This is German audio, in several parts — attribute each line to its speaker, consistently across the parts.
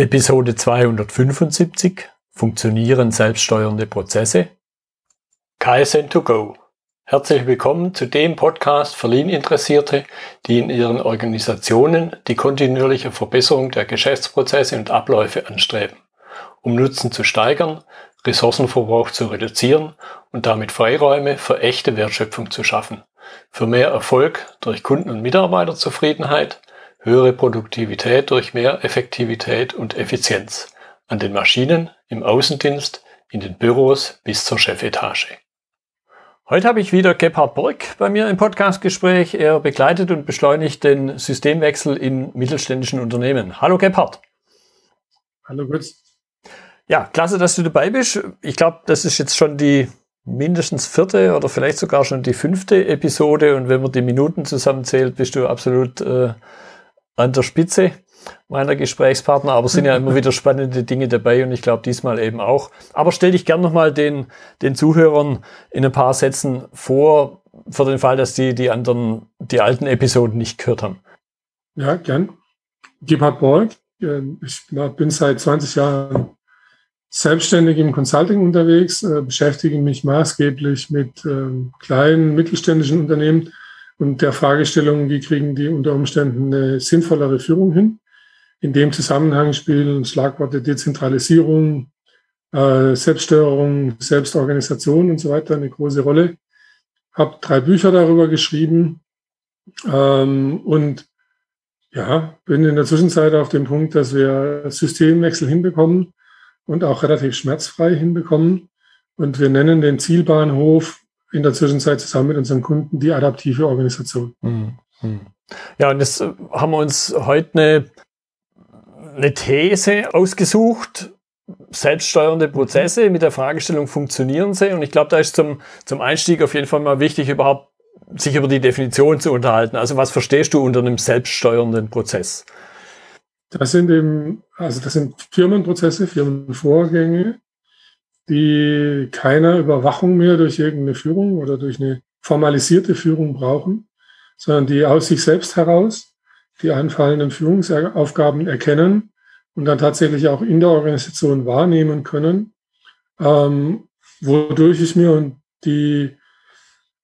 Speaker 1: Episode 275 Funktionieren selbststeuernde Prozesse. KSN2Go. Herzlich willkommen zu dem Podcast für Lean-Interessierte, die in ihren Organisationen die kontinuierliche Verbesserung der Geschäftsprozesse und Abläufe anstreben, um Nutzen zu steigern, Ressourcenverbrauch zu reduzieren und damit Freiräume für echte Wertschöpfung zu schaffen, für mehr Erfolg durch Kunden- und Mitarbeiterzufriedenheit, höhere Produktivität durch mehr Effektivität und Effizienz an den Maschinen, im Außendienst, in den Büros bis zur Chefetage. Heute habe ich wieder Gebhard Borg bei mir im Podcastgespräch. Er begleitet und beschleunigt den Systemwechsel in mittelständischen Unternehmen. Hallo Gebhard.
Speaker 2: Hallo Götz.
Speaker 1: Ja, klasse, dass du dabei bist. Ich glaube, das ist jetzt schon die mindestens vierte oder vielleicht sogar schon die fünfte Episode. Und wenn man die Minuten zusammenzählt, bist du absolut äh, an der Spitze meiner Gesprächspartner, aber sind ja immer wieder spannende Dinge dabei und ich glaube diesmal eben auch. Aber stell dich gern nochmal den, den Zuhörern in ein paar Sätzen vor, für den Fall, dass die die anderen, die alten Episoden nicht gehört haben.
Speaker 2: Ja, gern. Gebhard Borg. Ich bin seit 20 Jahren selbstständig im Consulting unterwegs, äh, beschäftige mich maßgeblich mit ähm, kleinen mittelständischen Unternehmen und der Fragestellung, wie kriegen die unter Umständen eine sinnvollere Führung hin. In dem Zusammenhang spielen Schlagworte Dezentralisierung, äh, Selbststeuerung, Selbstorganisation und so weiter eine große Rolle. Habe drei Bücher darüber geschrieben ähm, und ja, bin in der Zwischenzeit auf dem Punkt, dass wir Systemwechsel hinbekommen und auch relativ schmerzfrei hinbekommen. Und wir nennen den Zielbahnhof in der Zwischenzeit zusammen mit unseren Kunden die adaptive Organisation. Mhm.
Speaker 1: Ja, und jetzt äh, haben wir uns heute eine, eine These ausgesucht, selbststeuernde Prozesse mit der Fragestellung, funktionieren sie? Und ich glaube, da ist zum, zum Einstieg auf jeden Fall mal wichtig, überhaupt sich über die Definition zu unterhalten. Also was verstehst du unter einem selbststeuernden Prozess?
Speaker 2: Das sind eben, also das sind Firmenprozesse, Firmenvorgänge, die keiner Überwachung mehr durch irgendeine Führung oder durch eine formalisierte Führung brauchen, sondern die aus sich selbst heraus die anfallenden Führungsaufgaben erkennen und dann tatsächlich auch in der Organisation wahrnehmen können, ähm, wodurch ich mir und die,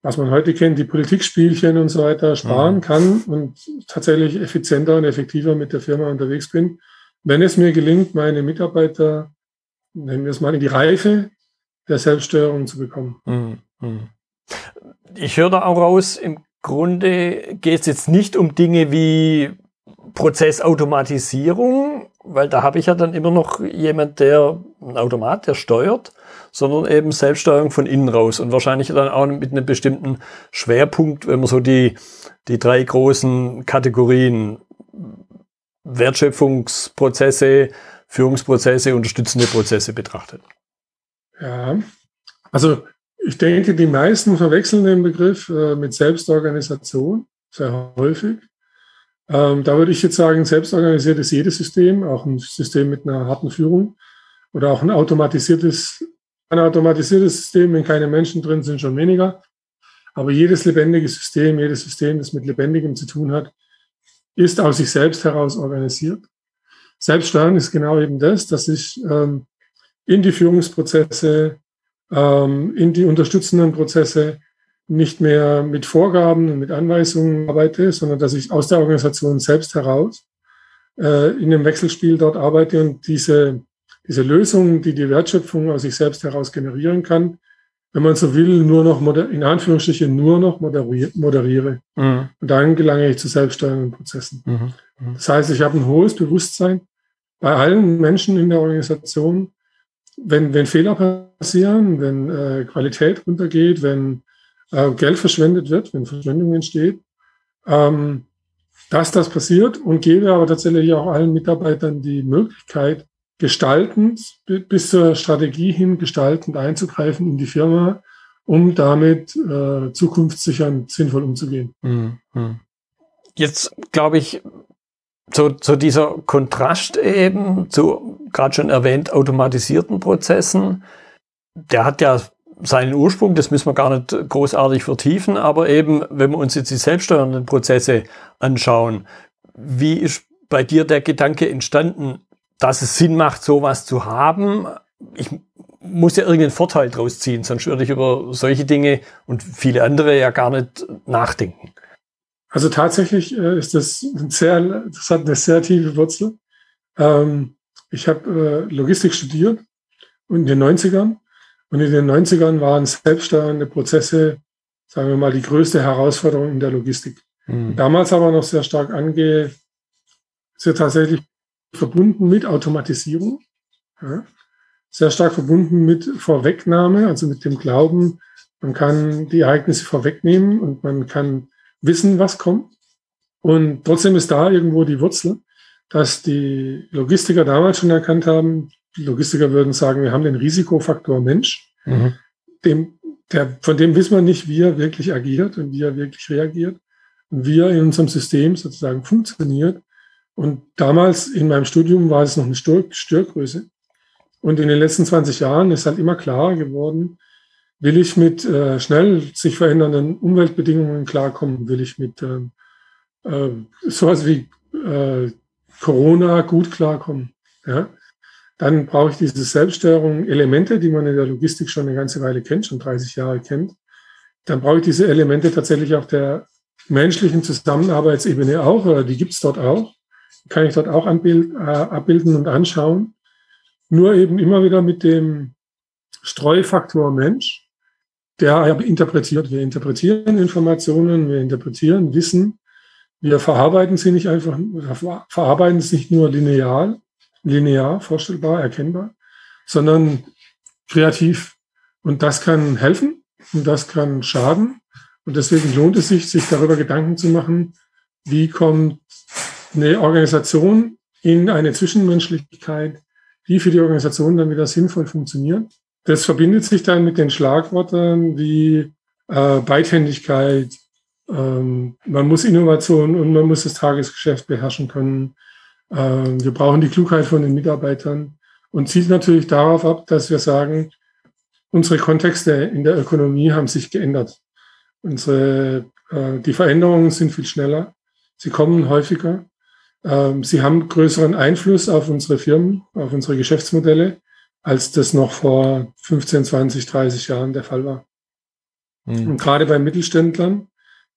Speaker 2: was man heute kennt, die Politikspielchen und so weiter sparen mhm. kann und tatsächlich effizienter und effektiver mit der Firma unterwegs bin, wenn es mir gelingt, meine Mitarbeiter nennen wir es mal, in die Reife der Selbststeuerung zu bekommen. Mhm.
Speaker 1: Mhm. Ich höre da auch raus, im Grunde geht es jetzt nicht um Dinge wie Prozessautomatisierung, weil da habe ich ja dann immer noch jemand, der ein Automat, der steuert, sondern eben Selbststeuerung von innen raus und wahrscheinlich dann auch mit einem bestimmten Schwerpunkt, wenn man so die, die drei großen Kategorien Wertschöpfungsprozesse, Führungsprozesse, unterstützende Prozesse betrachtet.
Speaker 2: Ja, also ich denke, die meisten verwechseln den Begriff äh, mit Selbstorganisation sehr häufig. Ähm, da würde ich jetzt sagen, selbstorganisiert ist jedes System, auch ein System mit einer harten Führung oder auch ein automatisiertes, ein automatisiertes System, wenn keine Menschen drin sind, schon weniger. Aber jedes lebendige System, jedes System, das mit Lebendigem zu tun hat, ist aus sich selbst heraus organisiert. Selbststeuern ist genau eben das, dass ich ähm, in die Führungsprozesse, ähm, in die unterstützenden Prozesse nicht mehr mit Vorgaben und mit Anweisungen arbeite, sondern dass ich aus der Organisation selbst heraus äh, in einem Wechselspiel dort arbeite und diese, diese Lösungen, die die Wertschöpfung aus sich selbst heraus generieren kann, wenn man so will, nur noch, in Anführungsstrichen, nur noch moderiere. Mhm. Und dann gelange ich zu selbststeuernden Prozessen. Mhm. mhm. Das heißt, ich habe ein hohes Bewusstsein bei allen Menschen in der Organisation, wenn, wenn Fehler passieren, wenn äh, Qualität runtergeht, wenn äh, Geld verschwendet wird, wenn Verschwendung entsteht, ähm, dass das passiert und gebe aber tatsächlich auch allen Mitarbeitern die Möglichkeit, gestaltend bis zur Strategie hin gestaltend einzugreifen in die Firma, um damit äh, zukunftssichernd sinnvoll umzugehen. Mhm.
Speaker 1: Jetzt glaube ich, zu, zu dieser Kontrast eben zu gerade schon erwähnt automatisierten Prozessen, der hat ja seinen Ursprung, das müssen wir gar nicht großartig vertiefen, aber eben, wenn wir uns jetzt die selbststeuernden Prozesse anschauen, wie ist bei dir der Gedanke entstanden, dass es Sinn macht, sowas zu haben. Ich muss ja irgendeinen Vorteil draus ziehen, sonst würde ich über solche Dinge und viele andere ja gar nicht nachdenken.
Speaker 2: Also tatsächlich äh, ist das sehr, das hat eine sehr tiefe Wurzel. Ähm, ich habe äh, Logistik studiert und in den 90ern. Und in den 90ern waren selbststeuernde Prozesse, sagen wir mal, die größte Herausforderung in der Logistik. Mhm. Damals aber noch sehr stark ange, sehr tatsächlich verbunden mit Automatisierung. Ja sehr stark verbunden mit Vorwegnahme, also mit dem Glauben, man kann die Ereignisse vorwegnehmen und man kann wissen, was kommt. Und trotzdem ist da irgendwo die Wurzel, dass die Logistiker damals schon erkannt haben, die Logistiker würden sagen, wir haben den Risikofaktor Mensch, mhm. dem, der, von dem wissen wir nicht, wie er wirklich agiert und wie er wirklich reagiert und wie er in unserem System sozusagen funktioniert. Und damals in meinem Studium war es noch eine Störgröße. Und in den letzten 20 Jahren ist halt immer klarer geworden, will ich mit äh, schnell sich verändernden Umweltbedingungen klarkommen, will ich mit äh, äh, sowas wie äh, Corona gut klarkommen. Ja? Dann brauche ich diese Selbststeuerung, Elemente, die man in der Logistik schon eine ganze Weile kennt, schon 30 Jahre kennt. Dann brauche ich diese Elemente tatsächlich auf der menschlichen Zusammenarbeitsebene auch, oder die gibt es dort auch. Kann ich dort auch anbild, äh, abbilden und anschauen. Nur eben immer wieder mit dem Streufaktor Mensch, der interpretiert. Wir interpretieren Informationen, wir interpretieren Wissen, wir verarbeiten sie nicht einfach, verarbeiten es nicht nur linear, linear, vorstellbar, erkennbar, sondern kreativ. Und das kann helfen und das kann schaden. Und deswegen lohnt es sich, sich darüber Gedanken zu machen, wie kommt eine Organisation in eine Zwischenmenschlichkeit, die für die Organisation dann wieder sinnvoll funktionieren. Das verbindet sich dann mit den Schlagworten wie äh, Beidhändigkeit, ähm, man muss Innovation und man muss das Tagesgeschäft beherrschen können. Ähm, wir brauchen die Klugheit von den Mitarbeitern und zielt natürlich darauf ab, dass wir sagen, unsere Kontexte in der Ökonomie haben sich geändert. Unsere, äh, die Veränderungen sind viel schneller, sie kommen häufiger sie haben größeren Einfluss auf unsere Firmen, auf unsere Geschäftsmodelle, als das noch vor 15, 20, 30 Jahren der Fall war. Mhm. Und gerade bei Mittelständlern,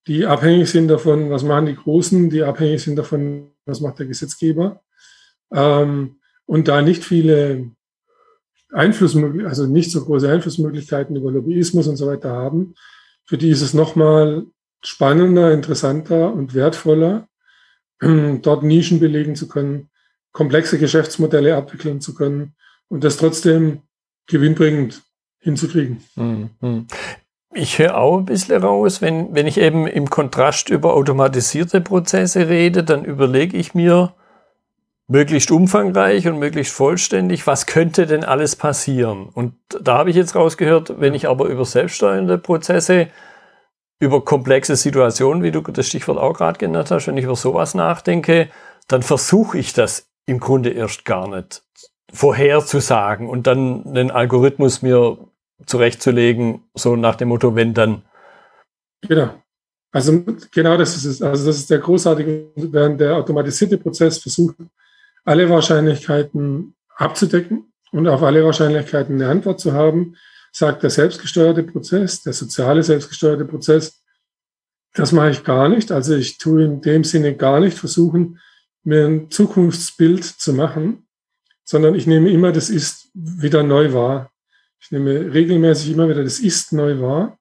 Speaker 2: die abhängig sind davon, was machen die Großen, die abhängig sind davon, was macht der Gesetzgeber. Ähm, und da nicht viele Einflussmöglichkeiten, also nicht so große Einflussmöglichkeiten über Lobbyismus und so weiter haben, für die ist es nochmal spannender, interessanter und wertvoller, dort Nischen belegen zu können, komplexe Geschäftsmodelle abwickeln zu können und das trotzdem gewinnbringend hinzukriegen. Mhm.
Speaker 1: Ich höre auch ein bisschen raus, wenn, wenn ich eben im Kontrast über automatisierte Prozesse rede, dann überlege ich mir möglichst umfangreich und möglichst vollständig, was könnte denn alles passieren? Und da habe ich jetzt rausgehört, wenn ich aber über selbststeuernde Prozesse über komplexe Situationen, wie du das Stichwort auch gerade genannt hast, wenn ich über sowas nachdenke, dann versuche ich das im Grunde erst gar nicht vorherzusagen und dann einen Algorithmus mir zurechtzulegen, so nach dem Motto, wenn dann.
Speaker 2: Genau. Also genau das ist es. Also das ist der großartige, während der automatisierte Prozess versucht, alle Wahrscheinlichkeiten abzudecken und auf alle Wahrscheinlichkeiten eine Antwort zu haben, sagt der selbstgesteuerte Prozess, der soziale selbstgesteuerte Prozess, das mache ich gar nicht. Also ich tue in dem Sinne gar nicht versuchen, mir ein Zukunftsbild zu machen, sondern ich nehme immer das Ist wieder neu wahr. Ich nehme regelmäßig immer wieder das Ist neu wahr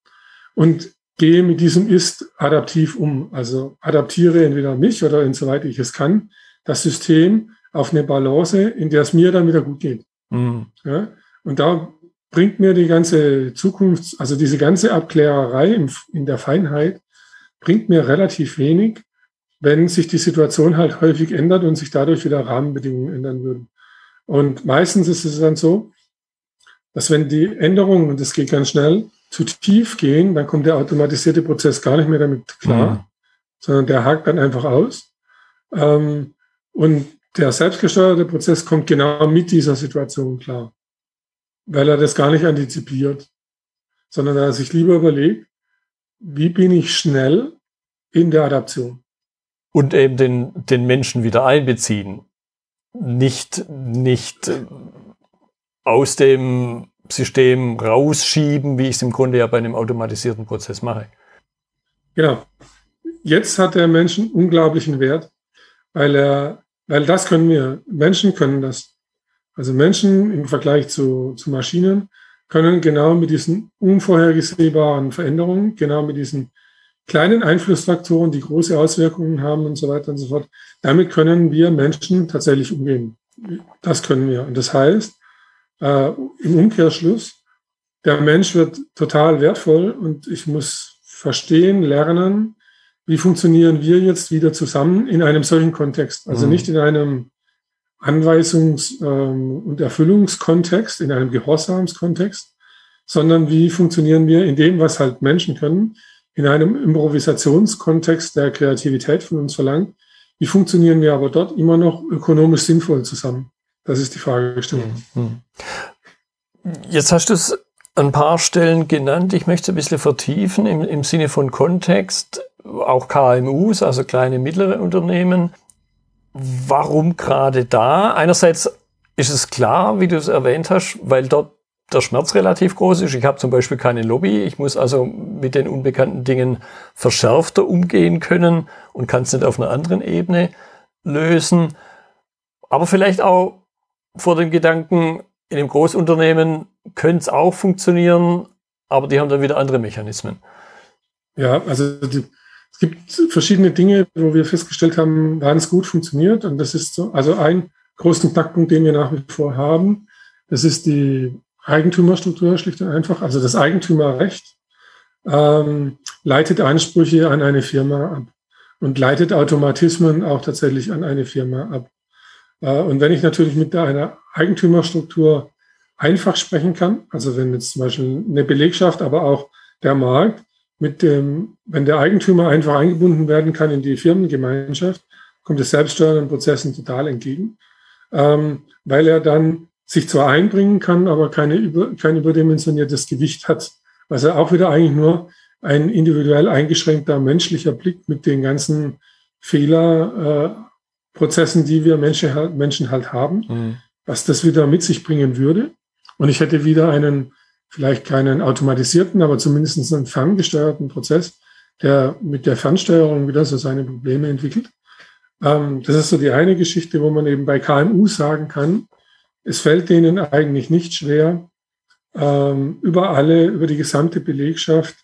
Speaker 2: und gehe mit diesem Ist adaptiv um. Also adaptiere entweder mich oder insoweit ich es kann, das System auf eine Balance, in der es mir dann wieder gut geht. Mhm. Ja? Und da bringt mir die ganze Zukunft, also diese ganze Abklärerei in, in der Feinheit, bringt mir relativ wenig, wenn sich die Situation halt häufig ändert und sich dadurch wieder Rahmenbedingungen ändern würden. Und meistens ist es dann so, dass wenn die Änderungen, und das geht ganz schnell, zu tief gehen, dann kommt der automatisierte Prozess gar nicht mehr damit klar, mhm. sondern der hakt dann einfach aus. Ähm, und der selbstgesteuerte Prozess kommt genau mit dieser Situation klar weil er das gar nicht antizipiert, sondern er sich lieber überlegt, wie bin ich schnell in der Adaption.
Speaker 1: Und eben den, den Menschen wieder einbeziehen. nicht, nicht aus dem System rausschieben, wie ich es im Grunde ja bei einem automatisierten Prozess mache.
Speaker 2: Genau. Jetzt hat der Mensch einen unglaublichen Wert, weil er, weil das können wir. Menschen können das. Also Menschen im Vergleich zu, zu Maschinen können genau mit diesen unvorhergesehbaren Veränderungen, genau mit diesen kleinen Einflussfaktoren, die große Auswirkungen haben und so weiter und so fort, damit können wir Menschen tatsächlich umgehen. Das können wir. Und das heißt, äh, im Umkehrschluss, der Mensch wird total wertvoll und ich muss verstehen, lernen, wie funktionieren wir jetzt wieder zusammen in einem solchen Kontext. Also mhm. nicht in einem Anweisungs- ähm, und Erfüllungskontext, in einem Gehorsamskontext, sondern wie funktionieren wir in dem, was halt Menschen können, in einem Improvisationskontext, der Kreativität von uns verlangt. Wie funktionieren wir aber dort immer noch ökonomisch sinnvoll zusammen? Das ist die Fragestellung. Mhm.
Speaker 1: Jetzt hast du es ein paar Stellen genannt. Ich möchte ein bisschen vertiefen im, im Sinne von Kontext, auch KMUs, also kleine, mittlere Unternehmen. Warum gerade da? Einerseits ist es klar, wie du es erwähnt hast, weil dort der Schmerz relativ groß ist. Ich habe zum Beispiel keine Lobby. Ich muss also mit den unbekannten Dingen verschärfter umgehen können und kann es nicht auf einer anderen Ebene lösen. Aber vielleicht auch vor dem Gedanken, in einem Großunternehmen könnte es auch funktionieren, aber die haben dann wieder andere Mechanismen.
Speaker 2: Ja, also die, es gibt verschiedene Dinge, wo wir festgestellt haben, wann es gut funktioniert. Und das ist so, also ein großen Knackpunkt, den wir nach wie vor haben, das ist die Eigentümerstruktur schlicht und einfach. Also das Eigentümerrecht ähm, leitet Ansprüche an eine Firma ab und leitet Automatismen auch tatsächlich an eine Firma ab. Äh, und wenn ich natürlich mit einer Eigentümerstruktur einfach sprechen kann, also wenn jetzt zum Beispiel eine Belegschaft, aber auch der Markt mit dem, wenn der Eigentümer einfach eingebunden werden kann in die Firmengemeinschaft, kommt es selbststeuernden Prozessen total entgegen, ähm, weil er dann sich zwar einbringen kann, aber keine über, kein überdimensioniertes Gewicht hat, was er auch wieder eigentlich nur ein individuell eingeschränkter menschlicher Blick mit den ganzen Fehler, äh, die wir Menschen halt, Menschen halt haben, mhm. was das wieder mit sich bringen würde. Und ich hätte wieder einen, vielleicht keinen automatisierten, aber zumindest einen ferngesteuerten Prozess, der mit der Fernsteuerung wieder so seine Probleme entwickelt. Ähm, das ist so die eine Geschichte, wo man eben bei KMU sagen kann, es fällt denen eigentlich nicht schwer, ähm, über alle, über die gesamte Belegschaft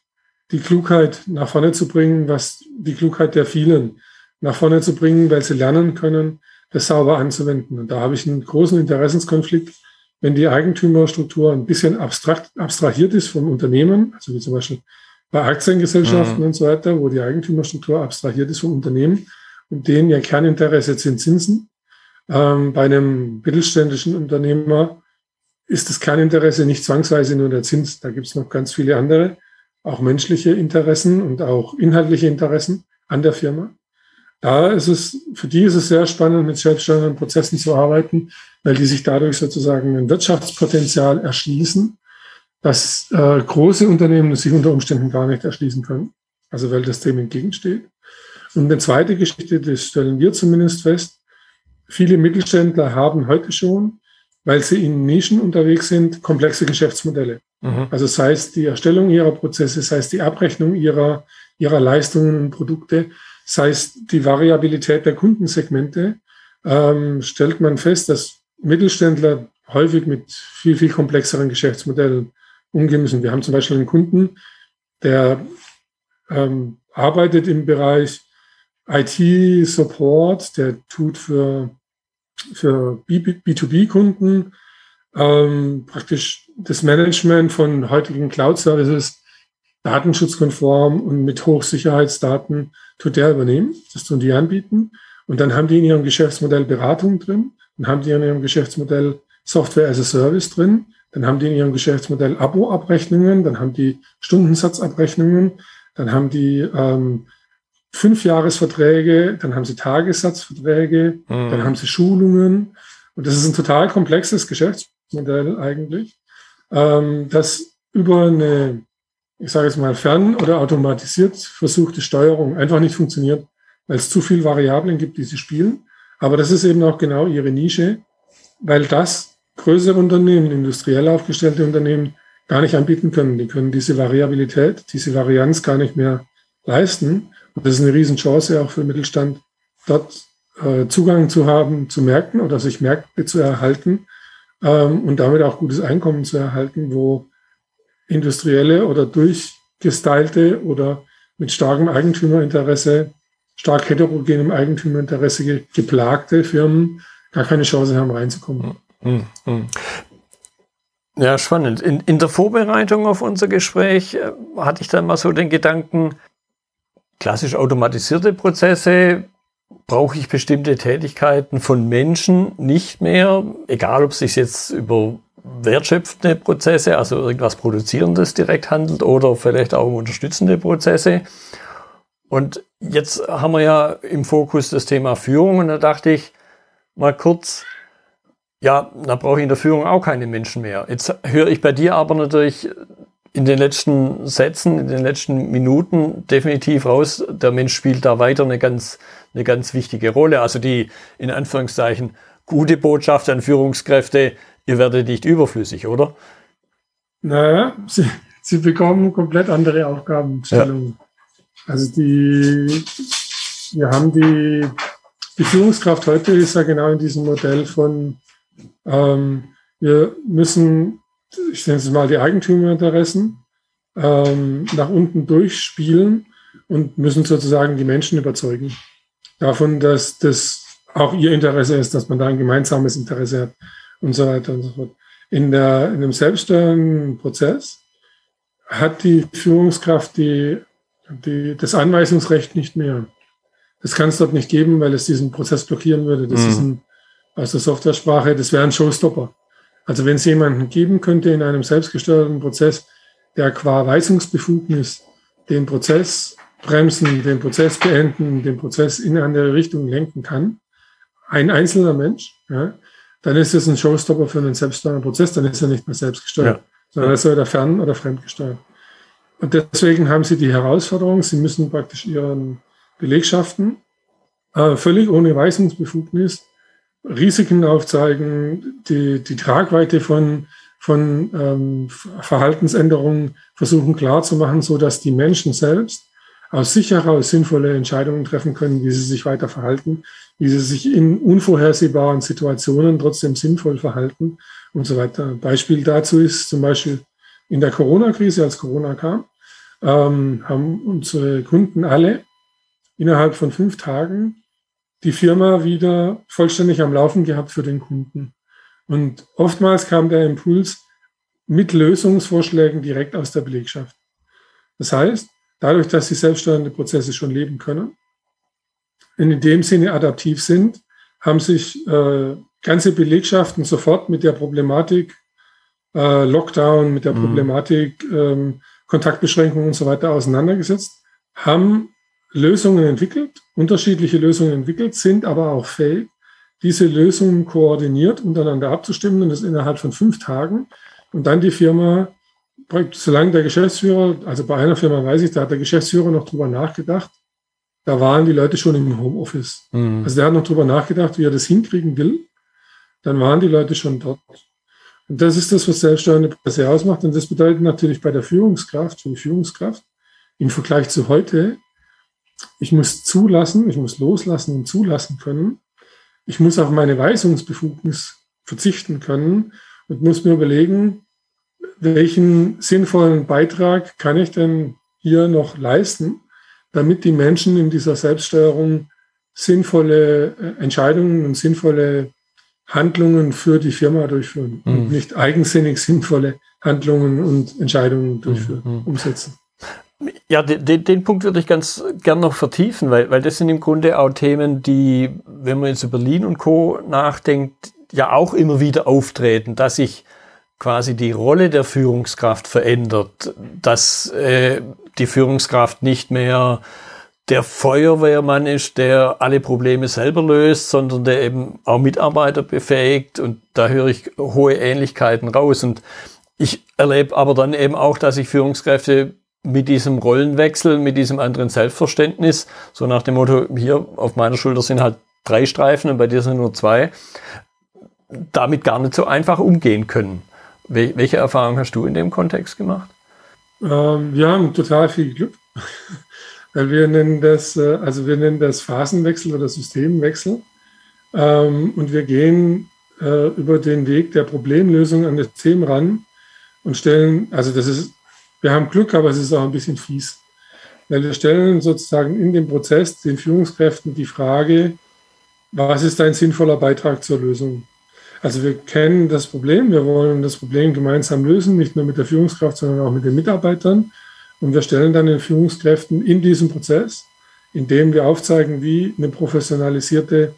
Speaker 2: die Klugheit nach vorne zu bringen, was die Klugheit der vielen nach vorne zu bringen, weil sie lernen können, das sauber anzuwenden. Und da habe ich einen großen Interessenskonflikt, wenn die Eigentümerstruktur ein bisschen abstrakt, abstrahiert ist vom Unternehmen, also wie zum Beispiel bei Aktiengesellschaften mhm. und so weiter, wo die Eigentümerstruktur abstrahiert ist vom Unternehmen und denen ihr Kerninteresse sind Zinsen. Ähm, bei einem mittelständischen Unternehmer ist das Kerninteresse nicht zwangsweise nur der Zins. Da gibt es noch ganz viele andere, auch menschliche Interessen und auch inhaltliche Interessen an der Firma. Da ist es, für die ist es sehr spannend, mit selbstständigen Prozessen zu arbeiten, weil die sich dadurch sozusagen ein Wirtschaftspotenzial erschließen, das äh, große Unternehmen sich unter Umständen gar nicht erschließen können. Also weil das dem entgegensteht. Und eine zweite Geschichte, das stellen wir zumindest fest, viele Mittelständler haben heute schon, weil sie in Nischen unterwegs sind, komplexe Geschäftsmodelle. Mhm. Also sei es die Erstellung ihrer Prozesse, sei es die Abrechnung ihrer, ihrer Leistungen und Produkte, sei es die Variabilität der Kundensegmente, ähm, stellt man fest, dass Mittelständler häufig mit viel, viel komplexeren Geschäftsmodellen umgehen müssen. Wir haben zum Beispiel einen Kunden, der ähm, arbeitet im Bereich IT-Support, der tut für, für B2B-Kunden ähm, praktisch das Management von heutigen Cloud-Services datenschutzkonform und mit Hochsicherheitsdaten tut der übernehmen. Das tun die anbieten. Und dann haben die in ihrem Geschäftsmodell Beratung drin. Dann haben die in ihrem Geschäftsmodell Software as a Service drin. Dann haben die in ihrem Geschäftsmodell Abo-Abrechnungen. Dann haben die Stundensatzabrechnungen. Dann haben die ähm, Fünfjahresverträge. Dann haben sie Tagessatzverträge. Mhm. Dann haben sie Schulungen. Und das ist ein total komplexes Geschäftsmodell eigentlich, ähm, das über eine ich sage jetzt mal, fern- oder automatisiert versuchte Steuerung einfach nicht funktioniert, weil es zu viele Variablen gibt, die sie spielen. Aber das ist eben auch genau ihre Nische, weil das größere Unternehmen, industriell aufgestellte Unternehmen gar nicht anbieten können. Die können diese Variabilität, diese Varianz gar nicht mehr leisten. Und das ist eine Riesenchance auch für Mittelstand, dort äh, Zugang zu haben zu Märkten oder sich Märkte zu erhalten ähm, und damit auch gutes Einkommen zu erhalten, wo industrielle oder durchgestylte oder mit starkem Eigentümerinteresse, stark heterogenem Eigentümerinteresse ge geplagte Firmen gar keine Chance haben reinzukommen. Mhm. Mhm.
Speaker 1: Ja, spannend. In, in der Vorbereitung auf unser Gespräch äh, hatte ich dann mal so den Gedanken, klassisch automatisierte Prozesse brauche ich bestimmte Tätigkeiten von Menschen nicht mehr, egal ob es sich jetzt über wertschöpfende Prozesse, also irgendwas Produzierendes direkt handelt oder vielleicht auch unterstützende Prozesse. Und jetzt haben wir ja im Fokus das Thema Führung und da dachte ich mal kurz, ja, da brauche ich in der Führung auch keine Menschen mehr. Jetzt höre ich bei dir aber natürlich in den letzten Sätzen, in den letzten Minuten definitiv raus, der Mensch spielt da weiter eine ganz, eine ganz wichtige Rolle. Also die, in Anführungszeichen, gute Botschaft an Führungskräfte, ihr werdet nicht überflüssig, oder?
Speaker 2: Naja, sie, sie bekommen komplett andere Aufgabenstellungen. Ja. Also die, wir haben die, die Führungskraft heute ist ja genau in diesem Modell von, ähm, wir müssen ich nenne es mal die Eigentümerinteressen, ähm, nach unten durchspielen und müssen sozusagen die Menschen überzeugen davon, dass das auch ihr Interesse ist, dass man da ein gemeinsames Interesse hat und so weiter und so fort. In, der, in einem selbstständigen Prozess hat die Führungskraft die, die, das Anweisungsrecht nicht mehr. Das kann es dort nicht geben, weil es diesen Prozess blockieren würde. Das mhm. ist ein, aus der Software-Sprache, das wäre ein Showstopper. Also wenn es jemanden geben könnte in einem selbstgesteuerten Prozess, der qua Weisungsbefugnis den Prozess bremsen, den Prozess beenden, den Prozess in eine andere Richtung lenken kann, ein einzelner Mensch, ja, dann ist es ein Showstopper für einen selbststeuernden Prozess, dann ist er nicht mehr selbstgesteuert, ja. sondern ist er wieder fern- oder fremdgesteuert. Und deswegen haben sie die Herausforderung, sie müssen praktisch ihren Belegschaften äh, völlig ohne Weisungsbefugnis Risiken aufzeigen, die, die Tragweite von, von ähm, Verhaltensänderungen versuchen klarzumachen, so dass die Menschen selbst aus sich heraus sinnvolle Entscheidungen treffen können, wie sie sich weiter verhalten, wie sie sich in unvorhersehbaren Situationen trotzdem sinnvoll verhalten und so weiter. Beispiel dazu ist zum Beispiel in der Corona-Krise, als Corona kam, ähm, haben unsere Kunden alle innerhalb von fünf Tagen die Firma wieder vollständig am Laufen gehabt für den Kunden. Und oftmals kam der Impuls mit Lösungsvorschlägen direkt aus der Belegschaft. Das heißt, dadurch, dass sie selbststeuernde Prozesse schon leben können und in dem Sinne adaptiv sind, haben sich äh, ganze Belegschaften sofort mit der Problematik äh, Lockdown, mit der mhm. Problematik ähm, Kontaktbeschränkungen und so weiter auseinandergesetzt, haben Lösungen entwickelt, unterschiedliche Lösungen entwickelt, sind aber auch fähig, diese Lösungen koordiniert untereinander abzustimmen und das innerhalb von fünf Tagen. Und dann die Firma, solange der Geschäftsführer, also bei einer Firma weiß ich, da hat der Geschäftsführer noch drüber nachgedacht, da waren die Leute schon im Homeoffice. Mhm. Also der hat noch drüber nachgedacht, wie er das hinkriegen will. Dann waren die Leute schon dort. Und das ist das, was selbststeuernde Presse ausmacht. Und das bedeutet natürlich bei der Führungskraft, für die Führungskraft, im Vergleich zu heute, ich muss zulassen, ich muss loslassen und zulassen können. Ich muss auf meine Weisungsbefugnis verzichten können und muss mir überlegen, welchen sinnvollen Beitrag kann ich denn hier noch leisten, damit die Menschen in dieser Selbststeuerung sinnvolle äh, Entscheidungen und sinnvolle Handlungen für die Firma durchführen mhm. und nicht eigensinnig sinnvolle Handlungen und Entscheidungen durchführen, mhm. umsetzen.
Speaker 1: Ja, den, den Punkt würde ich ganz gern noch vertiefen, weil, weil das sind im Grunde auch Themen, die, wenn man jetzt über Berlin und Co. nachdenkt, ja auch immer wieder auftreten, dass sich quasi die Rolle der Führungskraft verändert, dass äh, die Führungskraft nicht mehr der Feuerwehrmann ist, der alle Probleme selber löst, sondern der eben auch Mitarbeiter befähigt und da höre ich hohe Ähnlichkeiten raus und ich erlebe aber dann eben auch, dass sich Führungskräfte mit diesem Rollenwechsel, mit diesem anderen Selbstverständnis, so nach dem Motto, hier auf meiner Schulter sind halt drei Streifen und bei dir sind nur zwei, damit gar nicht so einfach umgehen können. Welche Erfahrung hast du in dem Kontext gemacht?
Speaker 2: Ähm, wir haben total viel Glück, weil wir nennen das, äh, also wir nennen das Phasenwechsel oder Systemwechsel. Ähm, und wir gehen äh, über den Weg der Problemlösung an das Thema ran und stellen, also das ist, wir haben Glück, aber es ist auch ein bisschen fies. Weil wir stellen sozusagen in dem Prozess den Führungskräften die Frage, was ist ein sinnvoller Beitrag zur Lösung? Also wir kennen das Problem, wir wollen das Problem gemeinsam lösen, nicht nur mit der Führungskraft, sondern auch mit den Mitarbeitern. Und wir stellen dann den Führungskräften in diesem Prozess, indem wir aufzeigen, wie eine professionalisierte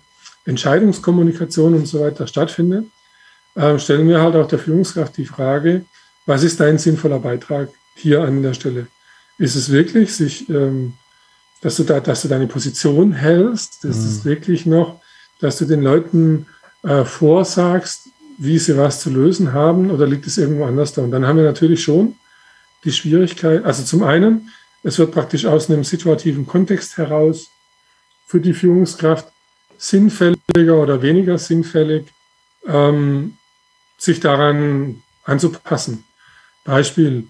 Speaker 2: Entscheidungskommunikation und so weiter stattfindet, äh, stellen wir halt auch der Führungskraft die Frage, was ist dein sinnvoller Beitrag hier an der Stelle? Ist es wirklich, sich, ähm, dass, du da, dass du deine Position hältst? Ist mhm. es wirklich noch, dass du den Leuten äh, vorsagst, wie sie was zu lösen haben oder liegt es irgendwo anders da? Und dann haben wir natürlich schon die Schwierigkeit, also zum einen, es wird praktisch aus einem situativen Kontext heraus für die Führungskraft sinnfälliger oder weniger sinnfällig, ähm, sich daran anzupassen. Beispiel,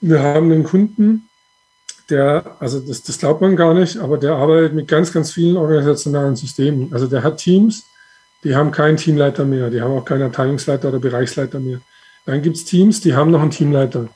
Speaker 2: wir haben einen Kunden, der, also das, das glaubt man gar nicht, aber der arbeitet mit ganz, ganz vielen organisationalen Systemen. Also der hat Teams, die haben keinen Teamleiter mehr, die haben auch keinen Abteilungsleiter oder Bereichsleiter mehr. Dann gibt es Teams, die haben noch einen Teamleiter.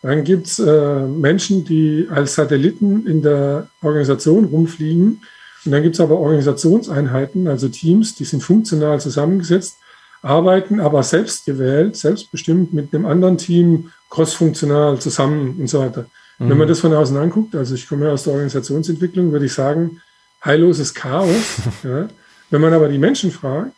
Speaker 2: Dann gibt es äh, Menschen, die als Satelliten in der Organisation rumfliegen. Und dann gibt es aber Organisationseinheiten, also Teams, die sind funktional zusammengesetzt, arbeiten aber selbst gewählt, selbstbestimmt mit einem anderen Team crossfunktional zusammen und so weiter. Mhm. Wenn man mhm. das von außen anguckt, also ich komme ja aus der Organisationsentwicklung, würde ich sagen, heilloses Chaos. ja. Wenn man aber die Menschen fragt,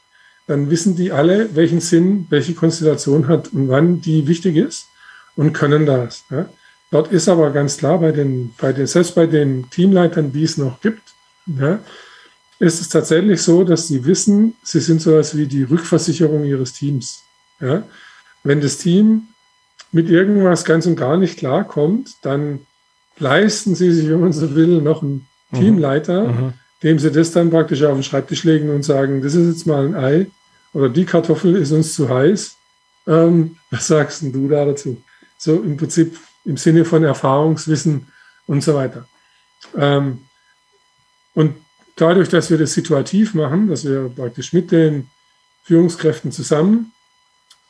Speaker 2: dann wissen die alle, welchen Sinn welche Konstellation hat und wann die wichtig ist und können das. Ja. Dort ist aber ganz klar, bei den, bei den, selbst bei den Teamleitern, die es noch gibt, ja, ist es tatsächlich so, dass sie wissen, sie sind so etwas wie die Rückversicherung ihres Teams. Ja. Wenn das Team mit irgendwas ganz und gar nicht klarkommt, dann leisten sie sich, wenn man so will, noch einen mhm. Teamleiter, mhm dem sie das dann praktisch auf den Schreibtisch legen und sagen, das ist jetzt mal ein Ei oder die Kartoffel ist uns zu heiß. Ähm, was sagst denn du da dazu? So im Prinzip im Sinne von Erfahrungswissen und so weiter. Ähm, und dadurch, dass wir das situativ machen, dass wir praktisch mit den Führungskräften zusammen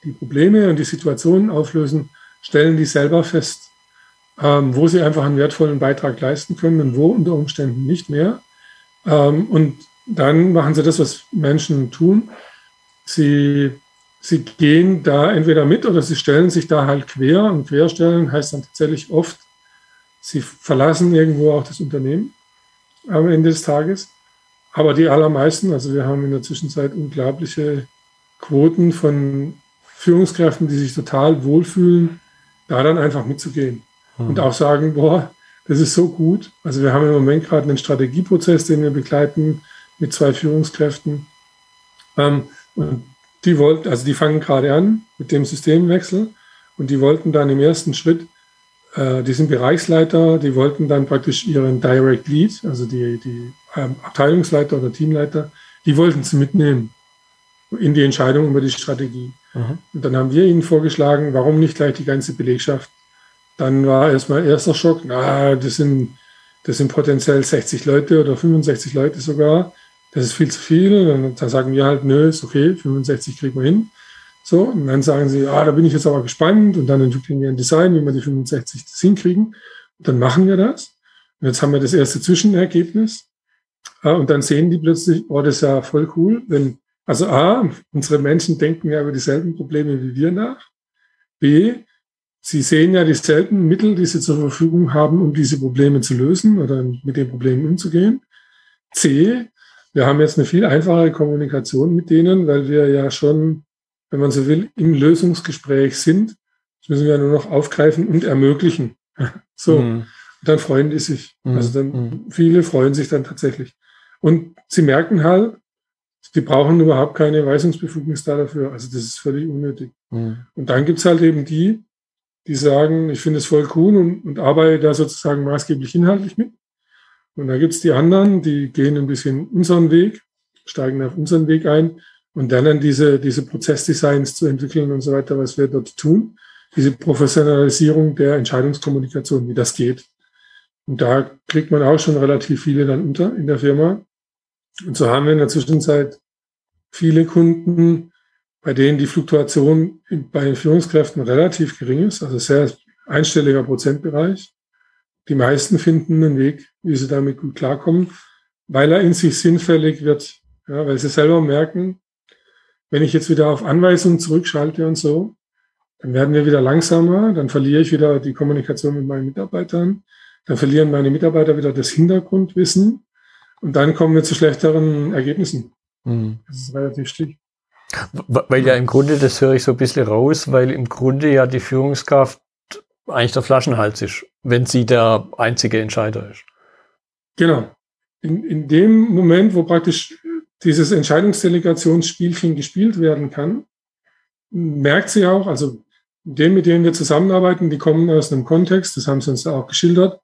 Speaker 2: die Probleme und die Situationen auflösen, stellen die selber fest, ähm, wo sie einfach einen wertvollen Beitrag leisten können und wo unter Umständen nicht mehr. Ähm, und dann machen sie das, was Menschen tun. Sie, sie gehen da entweder mit oder sie stellen sich da halt quer. Und querstellen heißt dann tatsächlich oft, sie verlassen irgendwo auch das Unternehmen am Ende des Tages. Aber die allermeisten, also wir haben in der Zwischenzeit unglaubliche Quoten von Führungskräften, die sich total wohlfühlen, da dann einfach mitzugehen. Mhm. Und auch sagen, boah, das ist so gut. Also wir haben im Moment gerade einen Strategieprozess, den wir begleiten mit zwei Führungskräften. Ähm, und die wollten, also die fangen gerade an mit dem Systemwechsel und die wollten dann im ersten Schritt, äh, die sind Bereichsleiter, die wollten dann praktisch ihren Direct Lead, also die, die ähm, Abteilungsleiter oder Teamleiter, die wollten sie mitnehmen in die Entscheidung über die Strategie. Mhm. Und dann haben wir ihnen vorgeschlagen, warum nicht gleich die ganze Belegschaft dann war erstmal erster Schock, na, das sind, das sind potenziell 60 Leute oder 65 Leute sogar. Das ist viel zu viel. Und dann sagen wir halt, nö, ist okay, 65 kriegen wir hin. So, und dann sagen sie, ah, da bin ich jetzt aber gespannt. Und dann entwickeln wir ein Design, wie wir die 65 das hinkriegen. Und dann machen wir das. Und jetzt haben wir das erste Zwischenergebnis. Ah, und dann sehen die plötzlich, oh, das ist ja voll cool. Wenn, also A, unsere Menschen denken ja über dieselben Probleme wie wir nach. B, Sie sehen ja dieselben Mittel, die Sie zur Verfügung haben, um diese Probleme zu lösen oder mit den Problemen umzugehen. C, wir haben jetzt eine viel einfachere Kommunikation mit denen, weil wir ja schon, wenn man so will, im Lösungsgespräch sind. Das müssen wir nur noch aufgreifen und ermöglichen. So, mhm. dann freuen die sich. Mhm. Also dann, mhm. viele freuen sich dann tatsächlich. Und sie merken halt, die brauchen überhaupt keine Weisungsbefugnis da dafür. Also das ist völlig unnötig. Mhm. Und dann gibt's halt eben die, die sagen, ich finde es voll cool und, und arbeite da sozusagen maßgeblich inhaltlich mit. Und da gibt's die anderen, die gehen ein bisschen unseren Weg steigen auf unseren Weg ein und dann diese, diese Prozessdesigns zu entwickeln und so weiter, was wir dort tun. Diese Professionalisierung der Entscheidungskommunikation, wie das geht. Und da kriegt man auch schon relativ viele dann unter in der Firma. Und so haben wir in der Zwischenzeit viele Kunden, bei denen die Fluktuation bei den Führungskräften relativ gering ist, also sehr einstelliger Prozentbereich. Die meisten finden einen Weg, wie sie damit gut klarkommen, weil er in sich sinnfällig wird, ja, weil sie selber merken, wenn ich jetzt wieder auf Anweisungen zurückschalte und so, dann werden wir wieder langsamer, dann verliere ich wieder die Kommunikation mit meinen Mitarbeitern, dann verlieren meine Mitarbeiter wieder das Hintergrundwissen und dann kommen wir zu schlechteren Ergebnissen. Mhm. Das ist relativ sticht.
Speaker 1: Weil ja im Grunde, das höre ich so ein bisschen raus, weil im Grunde ja die Führungskraft eigentlich der Flaschenhals ist, wenn sie der einzige Entscheider ist.
Speaker 2: Genau. In, in dem Moment, wo praktisch dieses Entscheidungsdelegationsspielchen gespielt werden kann, merkt sie auch, also denen, mit denen wir zusammenarbeiten, die kommen aus einem Kontext, das haben sie uns auch geschildert,